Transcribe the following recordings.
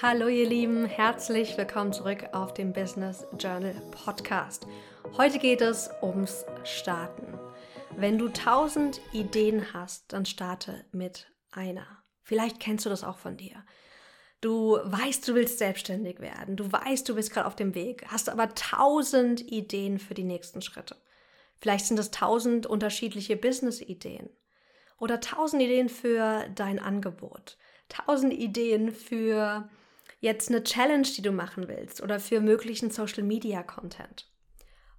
Hallo ihr Lieben, herzlich willkommen zurück auf dem Business Journal Podcast. Heute geht es ums Starten. Wenn du tausend Ideen hast, dann starte mit einer. Vielleicht kennst du das auch von dir. Du weißt, du willst selbstständig werden. Du weißt, du bist gerade auf dem Weg, hast aber tausend Ideen für die nächsten Schritte. Vielleicht sind es tausend unterschiedliche Business-Ideen oder tausend Ideen für dein Angebot, tausend Ideen für jetzt eine Challenge, die du machen willst oder für möglichen Social Media Content.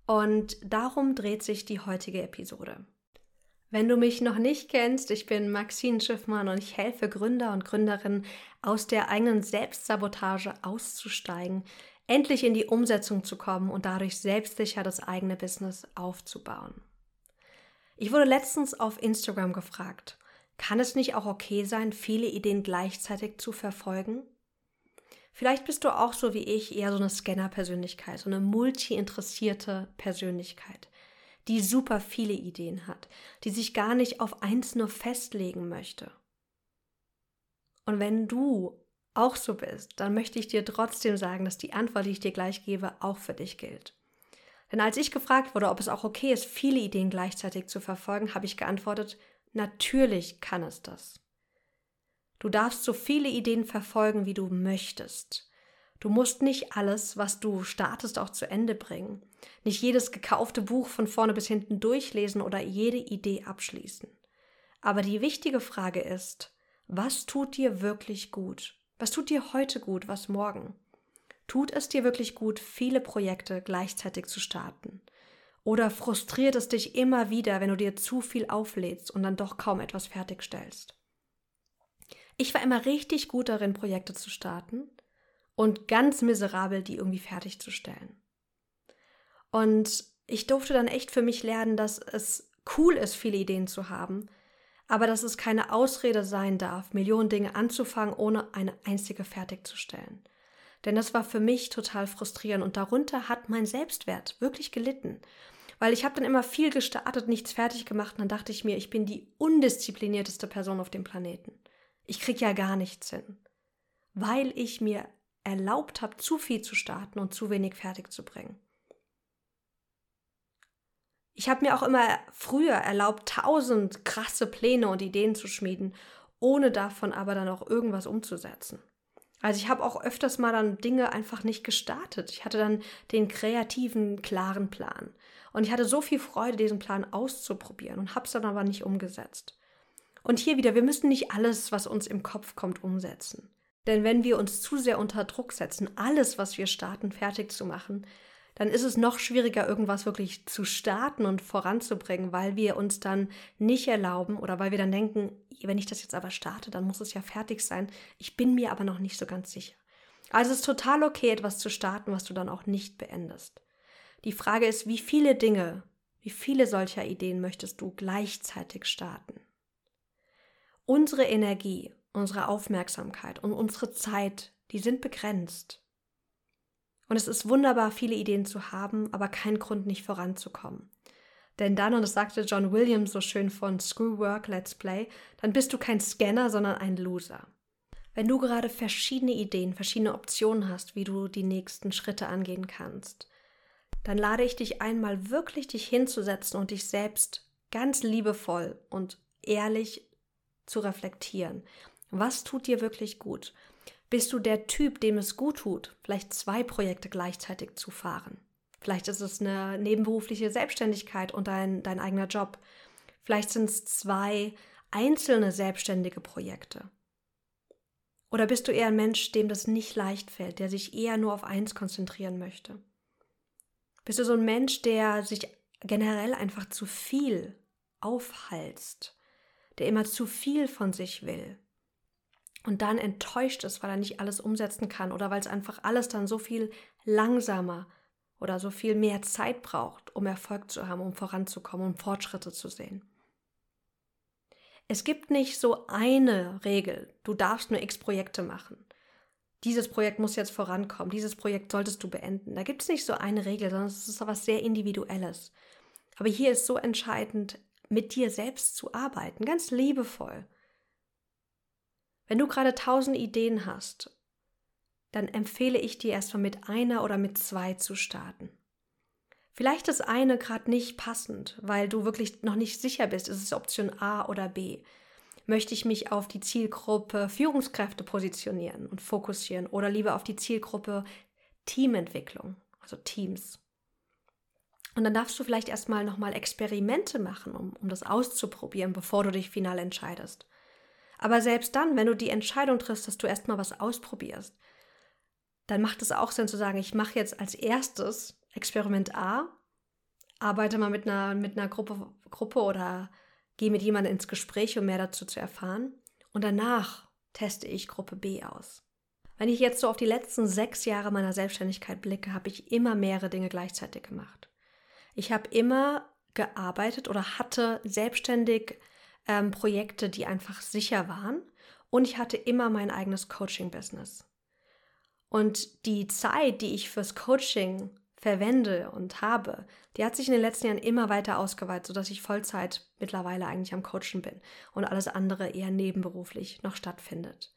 Und darum dreht sich die heutige Episode. Wenn du mich noch nicht kennst, ich bin Maxine Schiffmann und ich helfe Gründer und Gründerinnen aus der eigenen Selbstsabotage auszusteigen, endlich in die Umsetzung zu kommen und dadurch selbstsicher das eigene Business aufzubauen. Ich wurde letztens auf Instagram gefragt, kann es nicht auch okay sein, viele Ideen gleichzeitig zu verfolgen? Vielleicht bist du auch so wie ich eher so eine Scanner-Persönlichkeit, so eine multi-interessierte Persönlichkeit, die super viele Ideen hat, die sich gar nicht auf eins nur festlegen möchte. Und wenn du auch so bist, dann möchte ich dir trotzdem sagen, dass die Antwort, die ich dir gleich gebe, auch für dich gilt. Denn als ich gefragt wurde, ob es auch okay ist, viele Ideen gleichzeitig zu verfolgen, habe ich geantwortet, natürlich kann es das. Du darfst so viele Ideen verfolgen, wie du möchtest. Du musst nicht alles, was du startest, auch zu Ende bringen. Nicht jedes gekaufte Buch von vorne bis hinten durchlesen oder jede Idee abschließen. Aber die wichtige Frage ist, was tut dir wirklich gut? Was tut dir heute gut, was morgen? Tut es dir wirklich gut, viele Projekte gleichzeitig zu starten? Oder frustriert es dich immer wieder, wenn du dir zu viel auflädst und dann doch kaum etwas fertigstellst? Ich war immer richtig gut darin, Projekte zu starten und ganz miserabel, die irgendwie fertigzustellen. Und ich durfte dann echt für mich lernen, dass es cool ist, viele Ideen zu haben, aber dass es keine Ausrede sein darf, Millionen Dinge anzufangen, ohne eine einzige fertigzustellen. Denn das war für mich total frustrierend und darunter hat mein Selbstwert wirklich gelitten. Weil ich habe dann immer viel gestartet, nichts fertig gemacht und dann dachte ich mir, ich bin die undisziplinierteste Person auf dem Planeten. Ich krieg ja gar nichts hin, weil ich mir erlaubt habe, zu viel zu starten und zu wenig fertig zu bringen. Ich habe mir auch immer früher erlaubt, tausend krasse Pläne und Ideen zu schmieden, ohne davon aber dann auch irgendwas umzusetzen. Also ich habe auch öfters mal dann Dinge einfach nicht gestartet. Ich hatte dann den kreativen, klaren Plan. Und ich hatte so viel Freude, diesen Plan auszuprobieren und habe es dann aber nicht umgesetzt. Und hier wieder, wir müssen nicht alles, was uns im Kopf kommt, umsetzen. Denn wenn wir uns zu sehr unter Druck setzen, alles, was wir starten, fertig zu machen, dann ist es noch schwieriger, irgendwas wirklich zu starten und voranzubringen, weil wir uns dann nicht erlauben oder weil wir dann denken, wenn ich das jetzt aber starte, dann muss es ja fertig sein. Ich bin mir aber noch nicht so ganz sicher. Also es ist total okay, etwas zu starten, was du dann auch nicht beendest. Die Frage ist, wie viele Dinge, wie viele solcher Ideen möchtest du gleichzeitig starten? Unsere Energie, unsere Aufmerksamkeit und unsere Zeit, die sind begrenzt. Und es ist wunderbar, viele Ideen zu haben, aber kein Grund, nicht voranzukommen. Denn dann, und das sagte John Williams so schön von Screw Work, Let's Play, dann bist du kein Scanner, sondern ein Loser. Wenn du gerade verschiedene Ideen, verschiedene Optionen hast, wie du die nächsten Schritte angehen kannst, dann lade ich dich einmal wirklich dich hinzusetzen und dich selbst ganz liebevoll und ehrlich zu reflektieren. Was tut dir wirklich gut? Bist du der Typ, dem es gut tut, vielleicht zwei Projekte gleichzeitig zu fahren? Vielleicht ist es eine nebenberufliche Selbstständigkeit und dein, dein eigener Job. Vielleicht sind es zwei einzelne selbstständige Projekte. Oder bist du eher ein Mensch, dem das nicht leicht fällt, der sich eher nur auf eins konzentrieren möchte? Bist du so ein Mensch, der sich generell einfach zu viel aufhalst? Der immer zu viel von sich will und dann enttäuscht ist, weil er nicht alles umsetzen kann oder weil es einfach alles dann so viel langsamer oder so viel mehr Zeit braucht, um Erfolg zu haben, um voranzukommen, um Fortschritte zu sehen. Es gibt nicht so eine Regel, du darfst nur x Projekte machen. Dieses Projekt muss jetzt vorankommen, dieses Projekt solltest du beenden. Da gibt es nicht so eine Regel, sondern es ist etwas sehr Individuelles. Aber hier ist so entscheidend, mit dir selbst zu arbeiten, ganz liebevoll. Wenn du gerade tausend Ideen hast, dann empfehle ich dir erstmal mit einer oder mit zwei zu starten. Vielleicht ist eine gerade nicht passend, weil du wirklich noch nicht sicher bist, ist es Option A oder B. Möchte ich mich auf die Zielgruppe Führungskräfte positionieren und fokussieren oder lieber auf die Zielgruppe Teamentwicklung, also Teams? Und dann darfst du vielleicht erstmal nochmal Experimente machen, um, um das auszuprobieren, bevor du dich final entscheidest. Aber selbst dann, wenn du die Entscheidung triffst, dass du erstmal was ausprobierst, dann macht es auch Sinn zu sagen, ich mache jetzt als erstes Experiment A, arbeite mal mit einer, mit einer Gruppe, Gruppe oder gehe mit jemandem ins Gespräch, um mehr dazu zu erfahren. Und danach teste ich Gruppe B aus. Wenn ich jetzt so auf die letzten sechs Jahre meiner Selbstständigkeit blicke, habe ich immer mehrere Dinge gleichzeitig gemacht. Ich habe immer gearbeitet oder hatte selbstständig ähm, Projekte, die einfach sicher waren. Und ich hatte immer mein eigenes Coaching-Business. Und die Zeit, die ich fürs Coaching verwende und habe, die hat sich in den letzten Jahren immer weiter ausgeweitet, sodass ich Vollzeit mittlerweile eigentlich am Coachen bin und alles andere eher nebenberuflich noch stattfindet.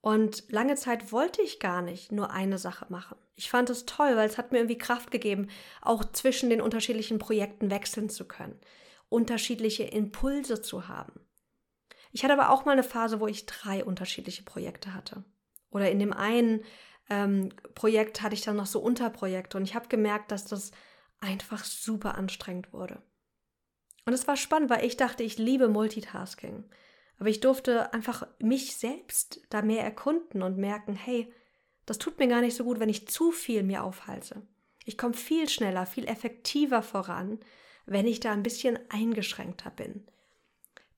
Und lange Zeit wollte ich gar nicht nur eine Sache machen. Ich fand es toll, weil es hat mir irgendwie Kraft gegeben, auch zwischen den unterschiedlichen Projekten wechseln zu können, unterschiedliche Impulse zu haben. Ich hatte aber auch mal eine Phase, wo ich drei unterschiedliche Projekte hatte. Oder in dem einen ähm, Projekt hatte ich dann noch so Unterprojekte und ich habe gemerkt, dass das einfach super anstrengend wurde. Und es war spannend, weil ich dachte, ich liebe Multitasking. Aber ich durfte einfach mich selbst da mehr erkunden und merken, hey, das tut mir gar nicht so gut, wenn ich zu viel mir aufhalte. Ich komme viel schneller, viel effektiver voran, wenn ich da ein bisschen eingeschränkter bin.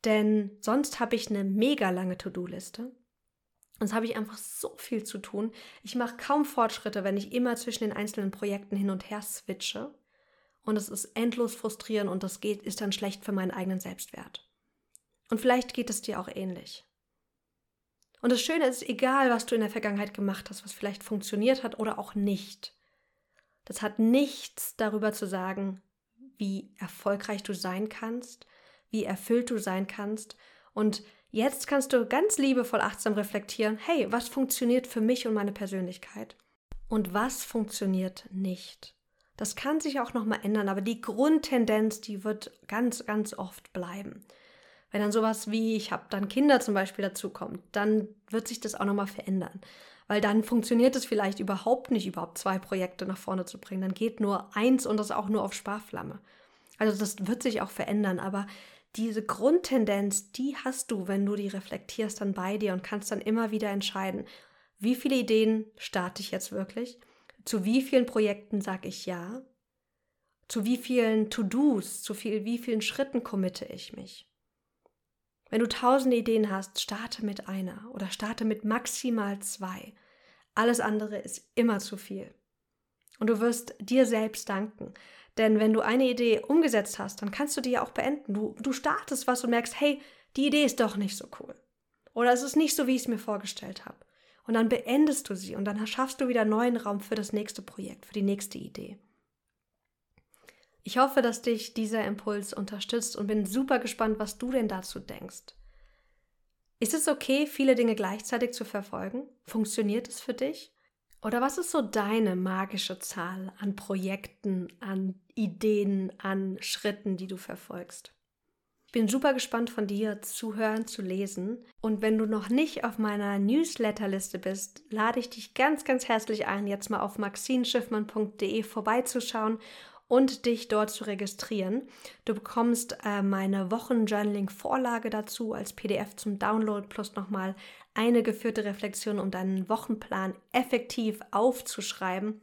Denn sonst habe ich eine mega lange To-Do-Liste Sonst habe ich einfach so viel zu tun. Ich mache kaum Fortschritte, wenn ich immer zwischen den einzelnen Projekten hin und her switche. Und es ist endlos frustrierend und das geht, ist dann schlecht für meinen eigenen Selbstwert. Und vielleicht geht es dir auch ähnlich. Und das Schöne ist, egal was du in der Vergangenheit gemacht hast, was vielleicht funktioniert hat oder auch nicht, das hat nichts darüber zu sagen, wie erfolgreich du sein kannst, wie erfüllt du sein kannst und Jetzt kannst du ganz liebevoll achtsam reflektieren, hey, was funktioniert für mich und meine Persönlichkeit? Und was funktioniert nicht? Das kann sich auch nochmal ändern, aber die Grundtendenz, die wird ganz, ganz oft bleiben. Wenn dann sowas wie, ich habe dann Kinder zum Beispiel dazukommt, dann wird sich das auch nochmal verändern. Weil dann funktioniert es vielleicht überhaupt nicht, überhaupt zwei Projekte nach vorne zu bringen. Dann geht nur eins und das auch nur auf Sparflamme. Also das wird sich auch verändern, aber diese Grundtendenz, die hast du, wenn du die reflektierst dann bei dir und kannst dann immer wieder entscheiden, wie viele Ideen starte ich jetzt wirklich, zu wie vielen Projekten sage ich ja, zu wie vielen To-Dos, zu viel, wie vielen Schritten committe ich mich. Wenn du tausende Ideen hast, starte mit einer oder starte mit maximal zwei. Alles andere ist immer zu viel. Und du wirst dir selbst danken, denn wenn du eine Idee umgesetzt hast, dann kannst du die ja auch beenden. Du, du startest was und merkst, hey, die Idee ist doch nicht so cool. Oder es ist nicht so, wie ich es mir vorgestellt habe. Und dann beendest du sie und dann schaffst du wieder neuen Raum für das nächste Projekt, für die nächste Idee. Ich hoffe, dass dich dieser Impuls unterstützt und bin super gespannt, was du denn dazu denkst. Ist es okay, viele Dinge gleichzeitig zu verfolgen? Funktioniert es für dich? Oder was ist so deine magische Zahl an Projekten, an Ideen, an Schritten, die du verfolgst? Ich bin super gespannt von dir zu hören, zu lesen. Und wenn du noch nicht auf meiner Newsletterliste bist, lade ich dich ganz, ganz herzlich ein, jetzt mal auf maxinschiffmann.de vorbeizuschauen und dich dort zu registrieren. Du bekommst äh, meine Wochenjournaling-Vorlage dazu als PDF zum Download plus nochmal eine geführte Reflexion, um deinen Wochenplan effektiv aufzuschreiben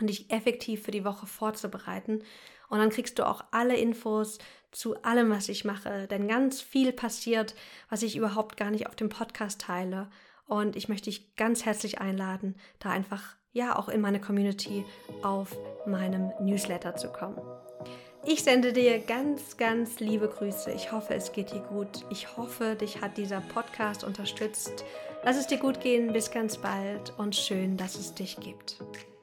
und dich effektiv für die Woche vorzubereiten. Und dann kriegst du auch alle Infos zu allem, was ich mache. Denn ganz viel passiert, was ich überhaupt gar nicht auf dem Podcast teile. Und ich möchte dich ganz herzlich einladen, da einfach ja auch in meine Community auf meinem Newsletter zu kommen. Ich sende dir ganz, ganz liebe Grüße. Ich hoffe, es geht dir gut. Ich hoffe, dich hat dieser Podcast unterstützt. Lass es dir gut gehen. Bis ganz bald und schön, dass es dich gibt.